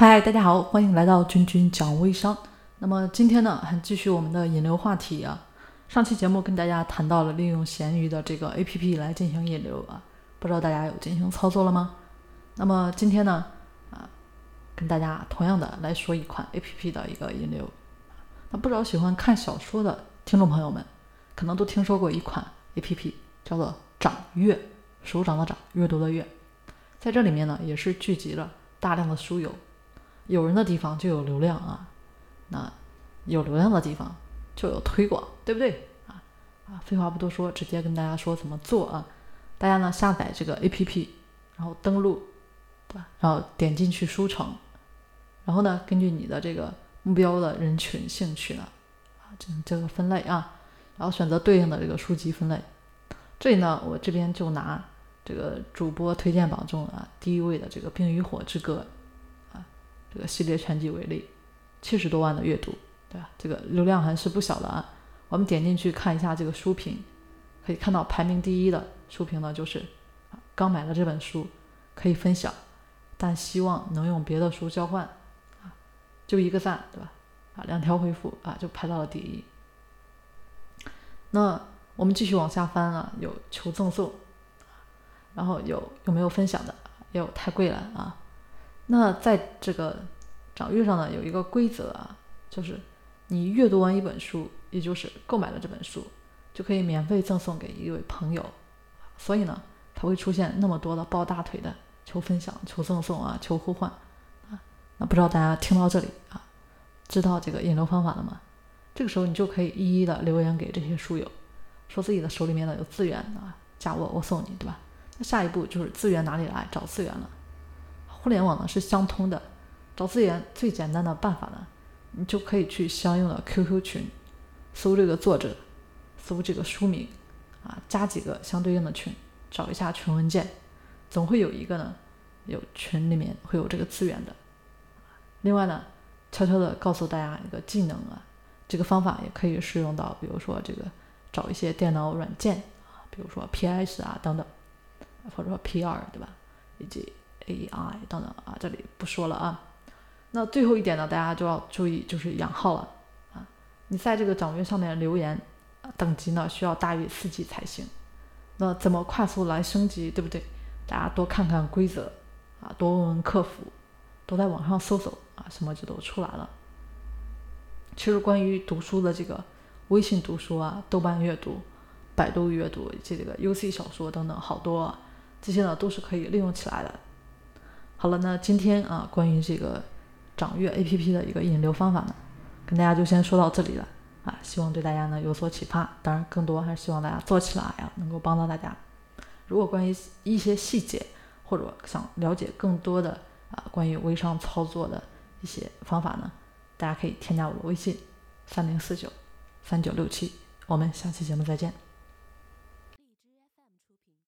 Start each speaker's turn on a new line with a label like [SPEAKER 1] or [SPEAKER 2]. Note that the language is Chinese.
[SPEAKER 1] 嗨，大家好，欢迎来到君君讲微商。那么今天呢，还继续我们的引流话题啊。上期节目跟大家谈到了利用闲鱼的这个 APP 来进行引流啊，不知道大家有进行操作了吗？那么今天呢，啊，跟大家同样的来说一款 APP 的一个引流。那不知道喜欢看小说的听众朋友们，可能都听说过一款 APP，叫做掌阅，手掌的掌，阅读的阅。在这里面呢，也是聚集了大量的书友。有人的地方就有流量啊，那有流量的地方就有推广，对不对啊？啊，废话不多说，直接跟大家说怎么做啊？大家呢下载这个 APP，然后登录，对吧？然后点进去书城，然后呢根据你的这个目标的人群兴趣呢啊这这个分类啊，然后选择对应的这个书籍分类。这里呢我这边就拿这个主播推荐榜中啊第一位的这个《冰与火之歌》。这个系列全集为例，七十多万的阅读，对吧？这个流量还是不小的啊。我们点进去看一下这个书评，可以看到排名第一的书评呢，就是刚买了这本书，可以分享，但希望能用别的书交换啊，就一个赞，对吧？啊，两条回复啊，就排到了第一。那我们继续往下翻啊，有求赠送，然后有有没有分享的，也有太贵了啊。那在这个掌阅上呢，有一个规则啊，就是你阅读完一本书，也就是购买了这本书，就可以免费赠送给一位朋友。所以呢，它会出现那么多的抱大腿的求分享、求赠送啊、求互换啊。那不知道大家听到这里啊，知道这个引流方法了吗？这个时候你就可以一一的留言给这些书友，说自己的手里面呢有资源啊，加我我送你，对吧？那下一步就是资源哪里来？找资源了。互联网呢是相通的，找资源最简单的办法呢，你就可以去相应的 QQ 群，搜这个作者，搜这个书名，啊，加几个相对应的群，找一下群文件，总会有一个呢，有群里面会有这个资源的。另外呢，悄悄的告诉大家一个技能啊，这个方法也可以适用到，比如说这个找一些电脑软件啊，比如说 PS 啊等等，或者说 PR 对吧，以及。AI 等等啊，这里不说了啊。那最后一点呢，大家就要注意，就是养号了啊。你在这个掌阅上面留言，等级呢需要大于四级才行。那怎么快速来升级，对不对？大家多看看规则啊，多问问客服，多在网上搜搜啊，什么就都出来了。其实关于读书的这个微信读书啊、豆瓣阅读、百度阅读以及这个 UC 小说等等，好多这些呢都是可以利用起来的。好了，那今天啊，关于这个掌阅 APP 的一个引流方法呢，跟大家就先说到这里了啊，希望对大家呢有所启发。当然，更多还是希望大家做起来啊，能够帮到大家。如果关于一些细节，或者想了解更多的啊关于微商操作的一些方法呢，大家可以添加我的微信：三零四九三九六七。我们下期节目再见。